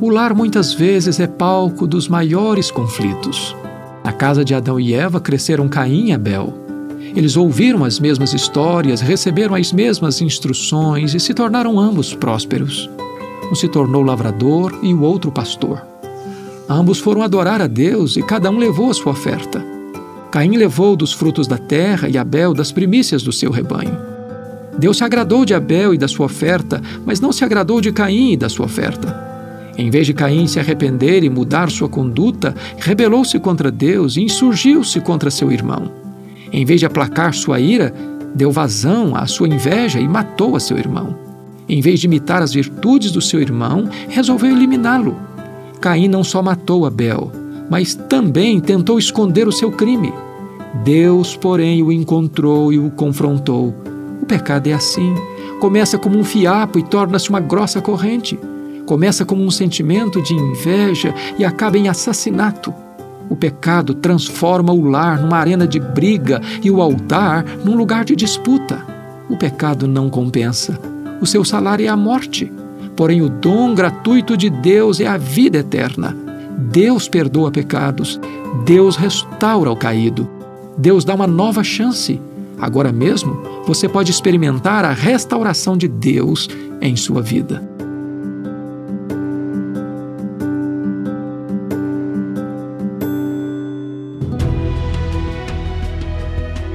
O lar muitas vezes é palco dos maiores conflitos. Na casa de Adão e Eva cresceram Caim e Abel. Eles ouviram as mesmas histórias, receberam as mesmas instruções e se tornaram ambos prósperos. Um se tornou lavrador e o outro pastor. Ambos foram adorar a Deus e cada um levou a sua oferta. Caim levou dos frutos da terra e Abel das primícias do seu rebanho. Deus se agradou de Abel e da sua oferta, mas não se agradou de Caim e da sua oferta. Em vez de Caim se arrepender e mudar sua conduta, rebelou-se contra Deus e insurgiu-se contra seu irmão. Em vez de aplacar sua ira, deu vazão à sua inveja e matou a seu irmão. Em vez de imitar as virtudes do seu irmão, resolveu eliminá-lo. Caim não só matou Abel, mas também tentou esconder o seu crime. Deus, porém, o encontrou e o confrontou. O pecado é assim. Começa como um fiapo e torna-se uma grossa corrente. Começa como um sentimento de inveja e acaba em assassinato. O pecado transforma o lar numa arena de briga e o altar num lugar de disputa. O pecado não compensa. O seu salário é a morte. Porém, o dom gratuito de Deus é a vida eterna. Deus perdoa pecados. Deus restaura o caído. Deus dá uma nova chance. Agora mesmo, você pode experimentar a restauração de Deus em sua vida.